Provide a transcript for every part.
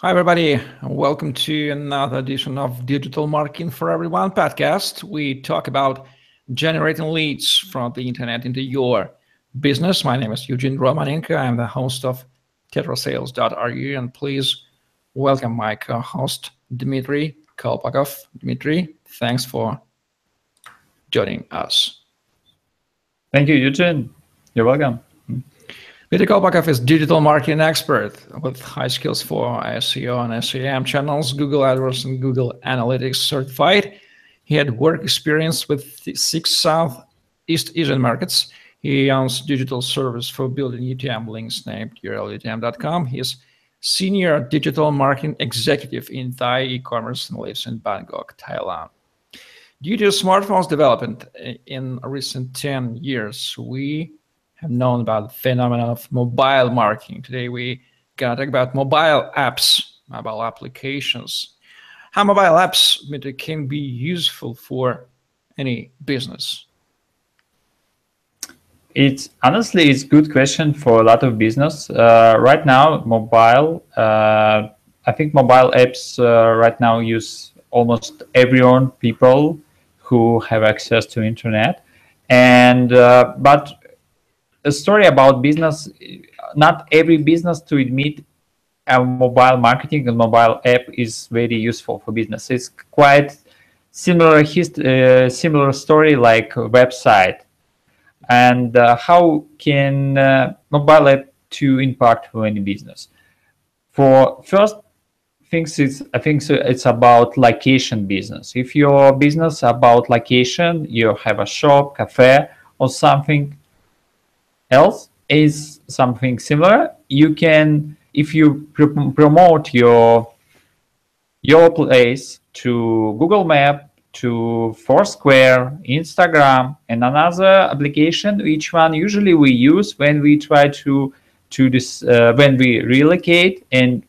Hi, everybody. Welcome to another edition of Digital Marketing for Everyone podcast. We talk about generating leads from the internet into your business. My name is Eugene Romanenko. I'm the host of tetrasales.ru. And please welcome my co host, Dmitry Kolpakov. Dmitry, thanks for joining us. Thank you, Eugene. You're welcome. Peter Kolpakov is digital marketing expert with high skills for SEO and SEM channels, Google AdWords and Google Analytics certified. He had work experience with six Southeast Asian markets. He owns digital service for building UTM links named urlutm.com. He is senior digital marketing executive in Thai e-commerce and lives in Bangkok, Thailand. Due to smartphones development eh, in recent 10 years, we have known about the phenomenon of mobile marketing. Today we gonna talk about mobile apps, mobile applications, how mobile apps can be useful for any business. It's honestly it's good question for a lot of business. Uh, right now, mobile. Uh, I think mobile apps uh, right now use almost everyone people who have access to internet, and uh, but a story about business. Not every business to admit a mobile marketing and mobile app is very useful for business. It's quite similar hist- uh, similar story like website. And uh, how can uh, mobile app to impact for any business? For first things, it's I think so it's about location business. If your business about location, you have a shop, cafe, or something else is something similar. You can, if you pr- promote your your place to Google Map, to Foursquare, Instagram, and another application, which one usually we use when we try to to this uh, when we relocate and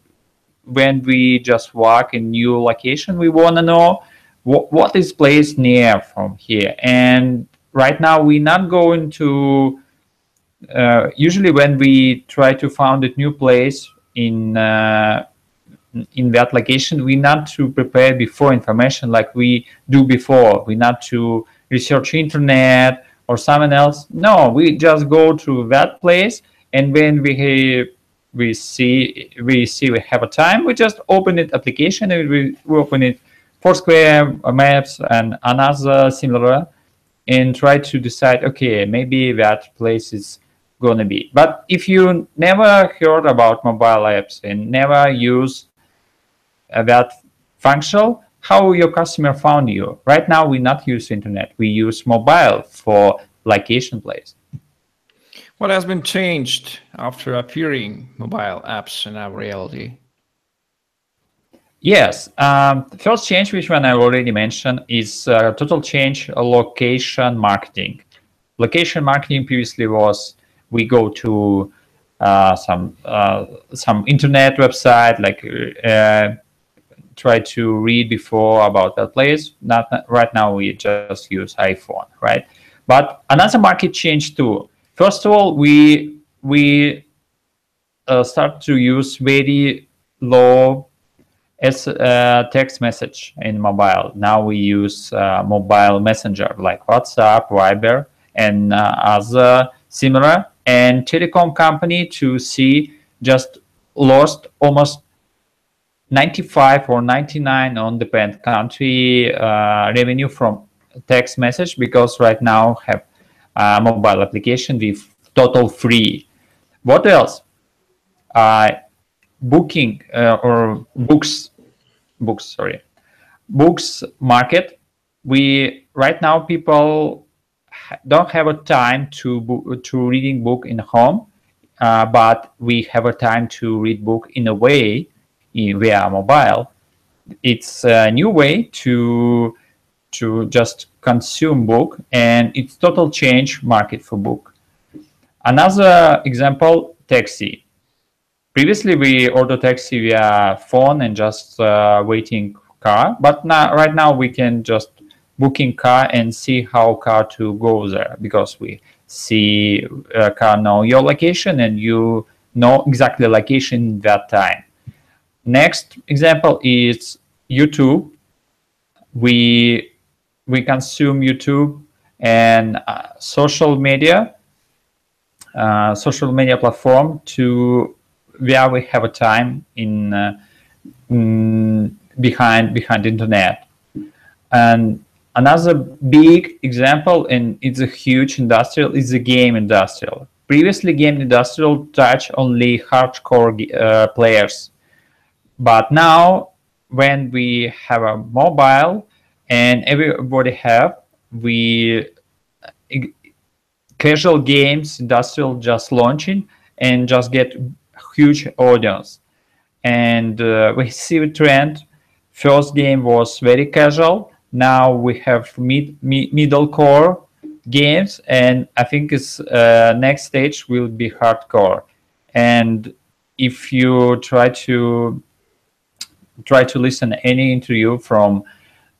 when we just walk in new location. We want to know what, what is place near from here. And right now we're not going to uh, usually when we try to found a new place in uh, in that location, we not to prepare before information like we do before. We not to research internet or someone else. No, we just go to that place, and when we we see we see we have a time, we just open it application and we, we open it Foursquare, Maps, and another similar, and try to decide. Okay, maybe that place is going to be. But if you never heard about mobile apps and never use uh, that function, how your customer found you? Right now, we not use internet. We use mobile for location place. What has been changed after appearing mobile apps in our reality? Yes, um, the first change, which one I already mentioned, is uh, total change location marketing. Location marketing previously was we go to uh, some uh, some internet website like uh, try to read before about that place. Not right now we just use iphone right? But another market change too. First of all we we uh, start to use very low as uh, text message in mobile. Now we use uh, mobile messenger like whatsapp viber and other similar and telecom company to see just lost almost 95 or 99 on the depend country uh, revenue from text message because right now have a mobile application with total free. What else? Uh, booking uh, or books books sorry. Books market. We right now people don't have a time to to reading book in home, uh, but we have a time to read book in a way in, via mobile. It's a new way to to just consume book, and it's total change market for book. Another example, taxi. Previously, we order taxi via phone and just uh, waiting car, but now right now we can just booking car and see how car to go there because we see a car know your location and you know exactly location that time next example is YouTube. We we consume YouTube and uh, social media, uh, social media platform to where we have a time in, uh, in behind behind internet. And another big example, and it's a huge industrial, is the game industrial. Previously, game industrial touch only hardcore uh, players, but now when we have a mobile and everybody have we casual games industrial just launching and just get huge audience. And uh, we see a trend. First game was very casual now we have mid, mid middle core games and i think it's uh, next stage will be hardcore and if you try to try to listen any interview from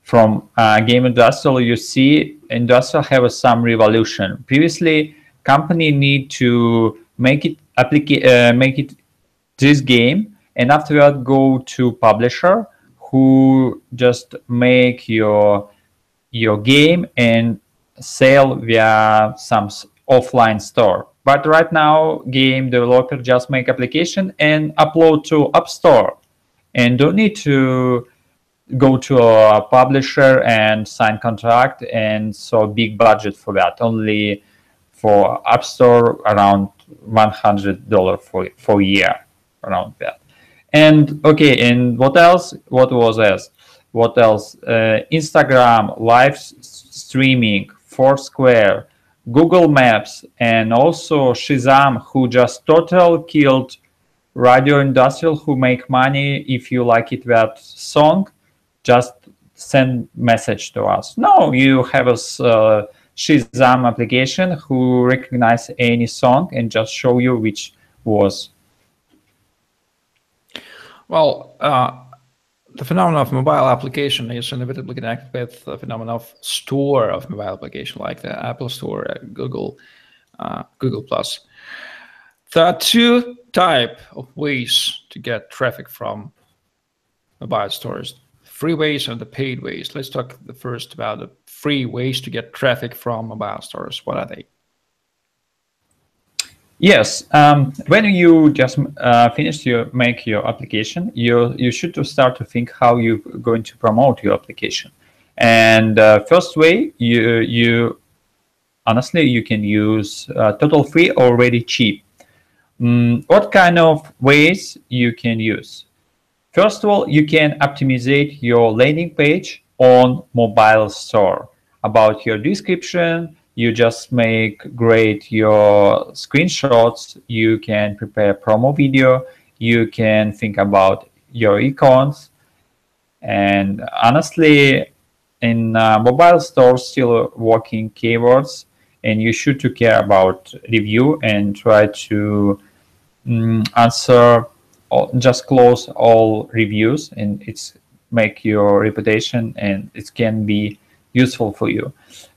from uh, game industrial, you see industrial have some revolution. Previously, company need to make it applica- uh, make it this game, and afterward go to publisher who just make your your game and sell via some offline store. But right now, game developer just make application and upload to App Store, and don't need to go to a publisher and sign contract and so big budget for that. Only for app store around $100 for for year around that and okay and what else what was this what else uh, instagram live streaming foursquare google maps and also shazam who just total killed radio industrial who make money if you like it that song just send message to us. No, you have a uh, Shazam application who recognize any song and just show you which was. Well, uh, the phenomenon of mobile application is inevitably connected with the phenomenon of store of mobile application, like the Apple Store, uh, Google, uh, Google Plus. There are two type of ways to get traffic from mobile stores free ways and the paid ways. Let's talk the first about the free ways to get traffic from mobile stores. What are they? Yes, um, when you just uh, finish your make your application, you you should start to think how you're going to promote your application. And uh, first way, you you honestly you can use uh, total free already cheap. Mm, what kind of ways you can use? First of all, you can optimize your landing page on mobile store. About your description, you just make great your screenshots. You can prepare promo video. You can think about your icons. And honestly, in uh, mobile stores, still working keywords, and you should to care about review and try to um, answer just close all reviews and it's make your reputation and it can be useful for you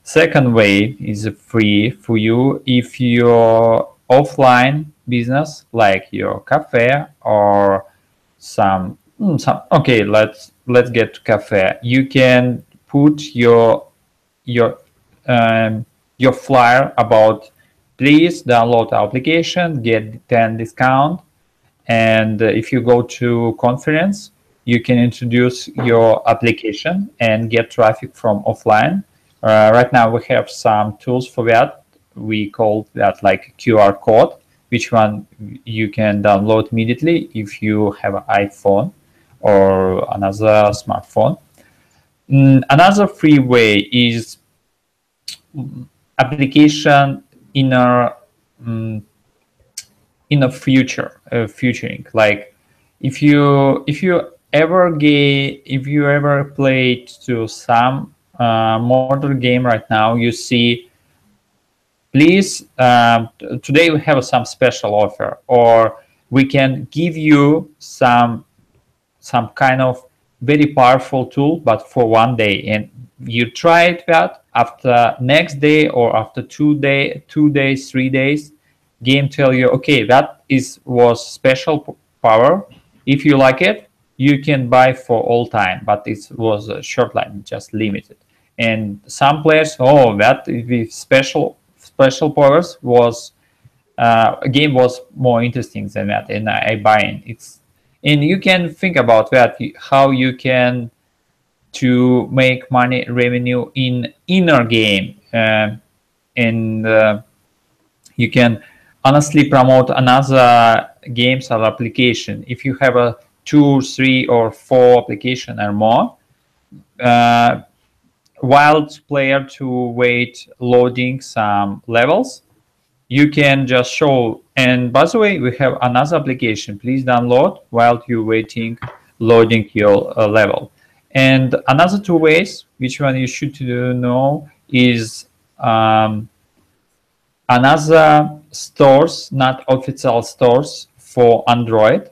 second way is free for you if your offline business like your cafe or some hmm, some okay let's let's get to cafe you can put your your um, your flyer about please download the application get 10 discount and if you go to conference, you can introduce your application and get traffic from offline. Uh, right now, we have some tools for that. We call that like QR code, which one you can download immediately if you have an iPhone or another smartphone. Mm, another free way is application inner um, in a future uh, futuring like if you if you ever get if you ever played to some uh, modern game right now you see please uh, today we have some special offer or we can give you some some kind of very powerful tool but for one day and you try it that after next day or after two day two days three days game tell you okay that is was special power if you like it you can buy for all time, but it was a short line, just limited. And some players, oh, that with special special powers was uh, game was more interesting than that, and I, I buy in. It's and you can think about that how you can to make money revenue in inner game uh, and uh, you can honestly promote another games or application if you have a two, three, or four application or more. Uh, while player to wait loading some levels, you can just show. And by the way, we have another application. Please download while you're waiting loading your uh, level. And another two ways, which one you should know is um, another stores, not official stores for Android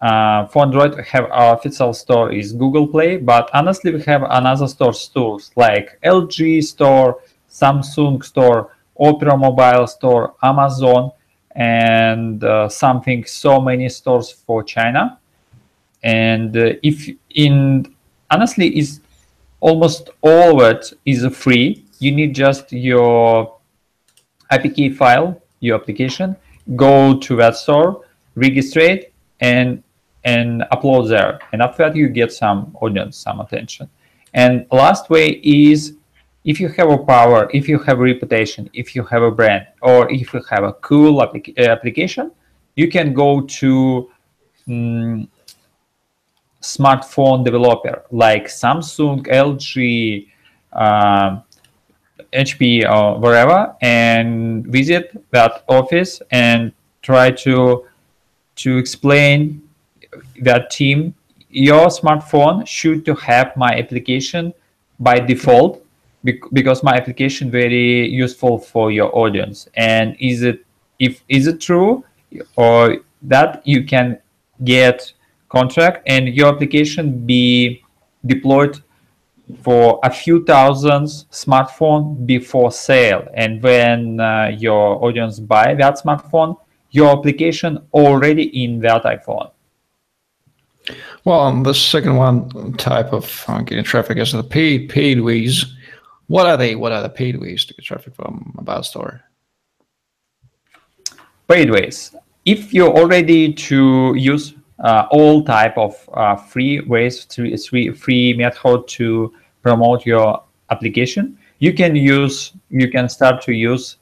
uh, for Android, we have our official store is Google Play, but honestly, we have another store stores like LG Store, Samsung Store, Opera Mobile Store, Amazon, and uh, something so many stores for China. And uh, if in honestly, is almost all of it is free. You need just your APK file, your application, go to that store, register it, and and upload there. And after that, you get some audience, some attention. And last way is if you have a power, if you have a reputation, if you have a brand, or if you have a cool applica uh, application, you can go to um, smartphone developer like Samsung, LG, uh, HP, or wherever, and visit that office and try to to explain that team, your smartphone should to have my application by default because my application very useful for your audience. And is it if is it true or that you can get contract and your application be deployed for a few thousands smartphone before sale and when uh, your audience buy that smartphone your application already in that iphone well, um, the second one type of uh, getting traffic is the paid paid ways. What are they? What are the paid ways to get traffic from a About Store? Paid ways. If you're already to use uh, all type of uh, free ways, to, free free method to promote your application, you can use you can start to use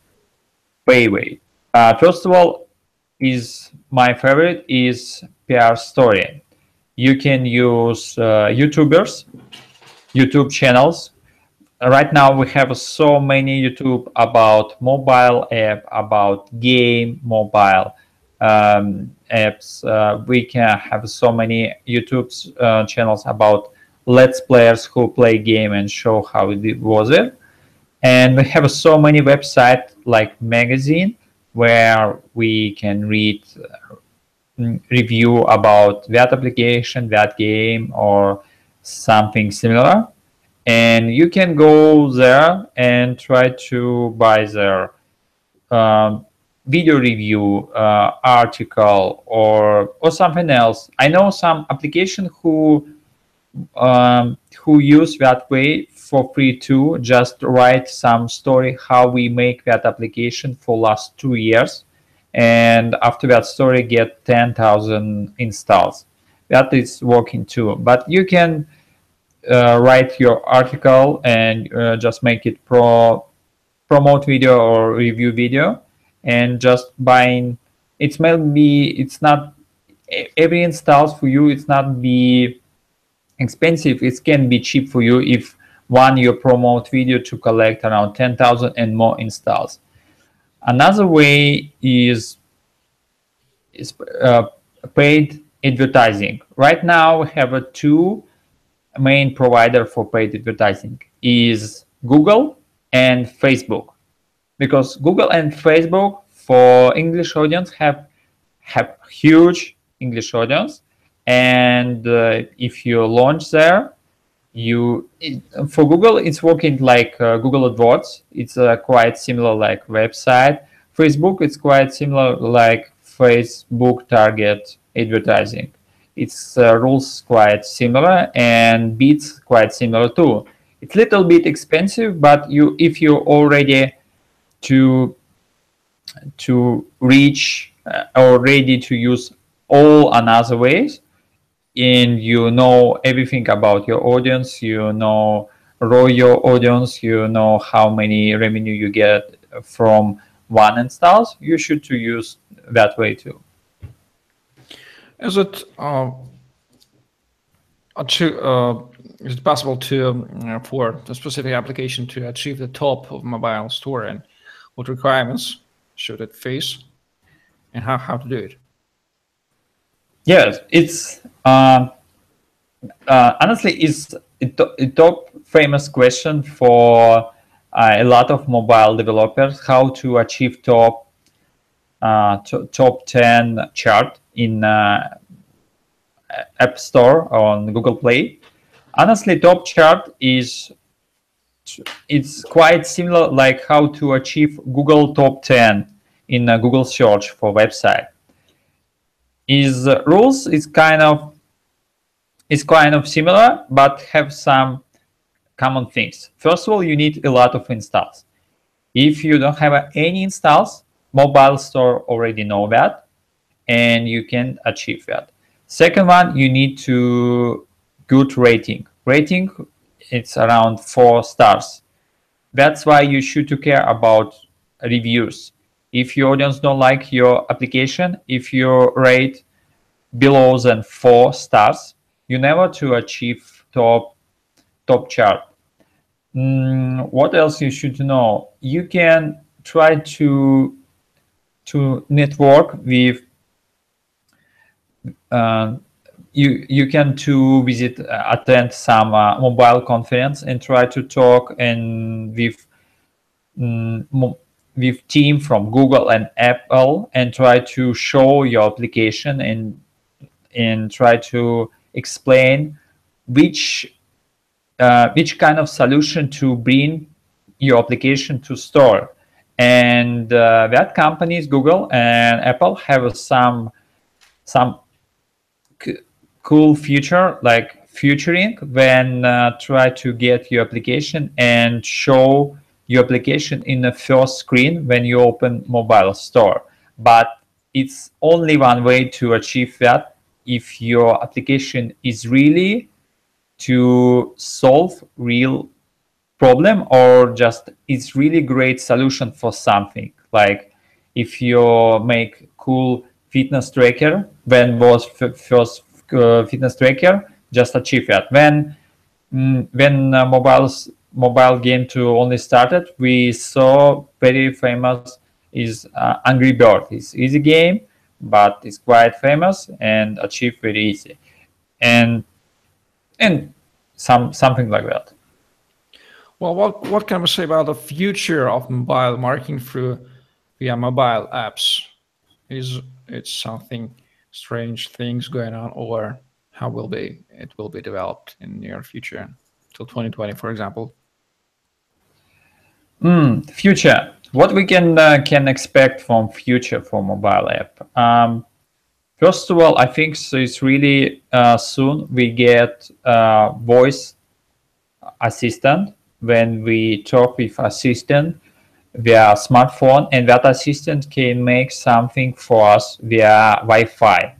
Payway. Uh, first of all, is my favorite is PR Story you can use uh, YouTubers, YouTube channels. Right now we have so many YouTube about mobile app, about game mobile um, apps. Uh, we can have so many YouTube uh, channels about let's players who play game and show how it was it. And we have so many websites like magazine where we can read review about that application, that game, or something similar. And you can go there and try to buy their um, video review uh, article or or something else. I know some application who um, who use that way for free too. Just write some story how we make that application for last two years and after that story get 10,000 installs. That is working too. But you can uh, write your article and uh, just make it pro promote video or review video and just buying it's maybe it's not every installs for you it's not be expensive it can be cheap for you if one you promote video to collect around 10,000 and more installs Another way is is uh, paid advertising. Right now, we have a two main provider for paid advertising is Google and Facebook, because Google and Facebook for English audience have have huge English audience, and uh, if you launch there, you it, for Google it's working like uh, Google AdWords. It's uh, quite similar like website. Facebook it's quite similar like Facebook target advertising. its uh, rules quite similar and bits quite similar too. It's a little bit expensive, but you if you already to to reach uh, or ready to use all another ways, and you know everything about your audience, you know row your audience, you know how many revenue you get from one installs, you should to use that way too. Is it uh, uh, is it possible to um, for a specific application to achieve the top of mobile store and what requirements should it face and how, how to do it? Yes, it's uh, uh, honestly it's a top famous question for uh, a lot of mobile developers how to achieve top uh, top 10 chart in uh, App Store on Google Play. Honestly, top chart is it's quite similar like how to achieve Google top 10 in Google search for website. Is uh, rules is kind of is kind of similar, but have some common things. First of all, you need a lot of installs. If you don't have any installs, mobile store already know that, and you can achieve that. Second one, you need to good rating. Rating, it's around four stars. That's why you should care about reviews. If your audience don't like your application, if you rate below than four stars, you never to achieve top top chart. Mm, what else you should know? You can try to to network with uh, you you can to visit uh, attend some uh, mobile conference and try to talk and with um, with team from Google and Apple and try to show your application and and try to explain which uh, which kind of solution to bring your application to store. And uh, that companies Google and Apple have some some cool feature like featuring when uh, try to get your application and show your application in the first screen when you open mobile store. But it's only one way to achieve that if your application is really to solve real problem or just it's really great solution for something. Like if you make cool fitness tracker when was first uh, fitness tracker just achieve that. When mm, when uh, mobiles mobile game to only started we saw very famous is uh, angry bird it's easy game but it's quite famous and achieve very easy. And and some something like that. Well what what can we say about the future of mobile marketing through via mobile apps? Is it something strange things going on or how will be it will be developed in near future? Till 2020 for example mm, future. What we can uh, can expect from future for mobile app? Um, first of all i think so it's really uh, soon we get uh, voice assistant. When we talk with assistant via smartphone and that assistant can make something for us via Wi-Fi.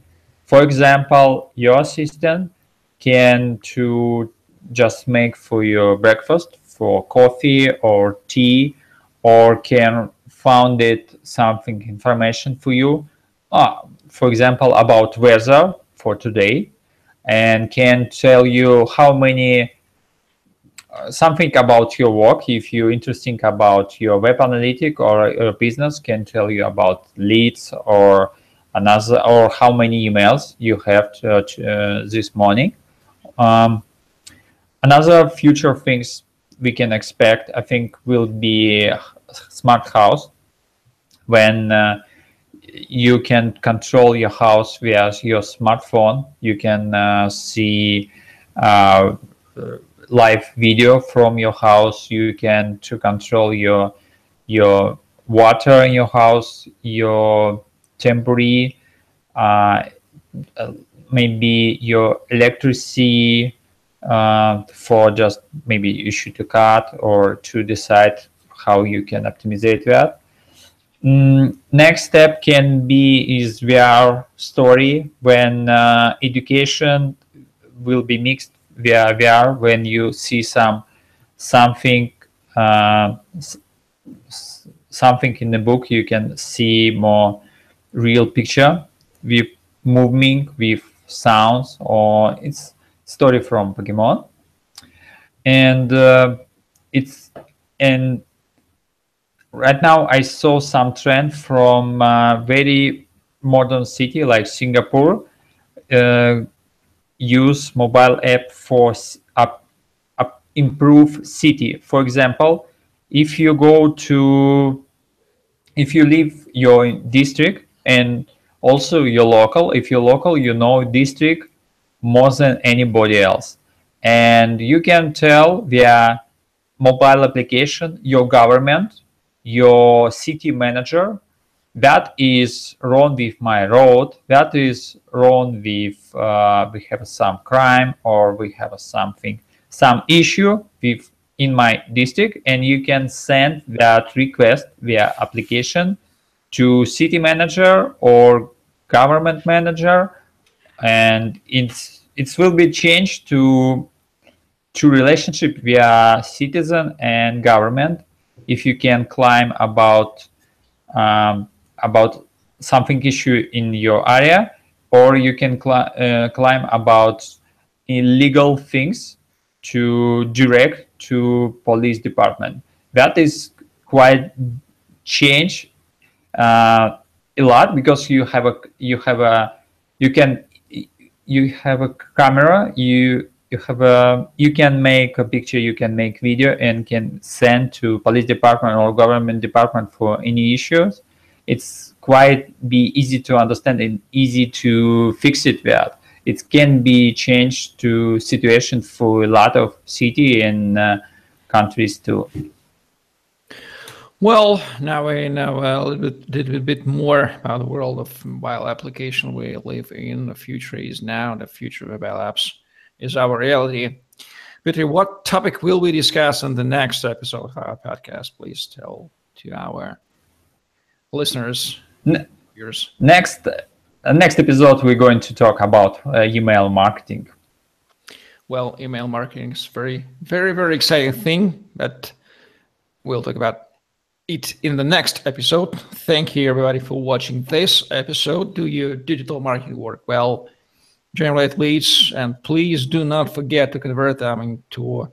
For example, your assistant can to just make for your breakfast for coffee or tea or can found it something information for you. Uh, for example about weather for today and can tell you how many something about your work. If you're interesting about your web analytic or your business can tell you about leads or another or how many emails you have to, uh, this morning. Um, another future things we can expect i think will be smart house when uh, you can control your house via your smartphone you can uh, see uh, live video from your house. You can to control your your water in your house, your temperature, uh, maybe your electricity uh, for just maybe issue to cut or to decide how you can optimize that. Mm, next step can be is VR story when uh, education will be mixed via VR when you see some something uh, something in the book you can see more real picture with moving with sounds or it's story from Pokemon. And uh, it's and right now I saw some trend from uh, very modern city like Singapore uh, use mobile app for up, up improve city. For example if you go to if you leave your district and also your local if you're local you know district more than anybody else. And you can tell via mobile application your government your city manager that is wrong with my road that is wrong with uh, we have some crime or we have something some issue with in my district and you can send that request via application to city manager or government manager and it's it will be changed to to relationship via citizen and government. If you can climb about um, about something issue in your area or you can cl- uh, climb about illegal things to direct to police department. That is quite change uh, a lot because you have a you have a you can you have a camera you you have a you can make a picture you can make video and can send to police department or government department for any issues. It's quite be easy to understand and easy to fix it with it can be changed to situation for a lot of city and uh, countries too well, now we know a little bit, little bit more about the world of mobile application we live in. The future is now. The future of mobile apps is our reality. Peter, what topic will we discuss in the next episode of our podcast? Please tell to our listeners, ne- viewers. Next, uh, next episode, we're going to talk about uh, email marketing. Well, email marketing is very, very, very exciting thing, but we'll talk about it in the next episode. Thank you, everybody, for watching this episode. Do your digital marketing work well? Generate leads, and please do not forget to convert them into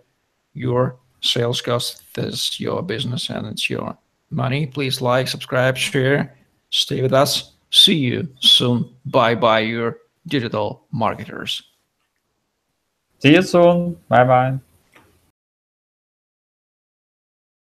your sales cost. This is your business and it's your money. Please like, subscribe, share. Stay with us. See you soon. Bye bye, your digital marketers. See you soon. Bye bye.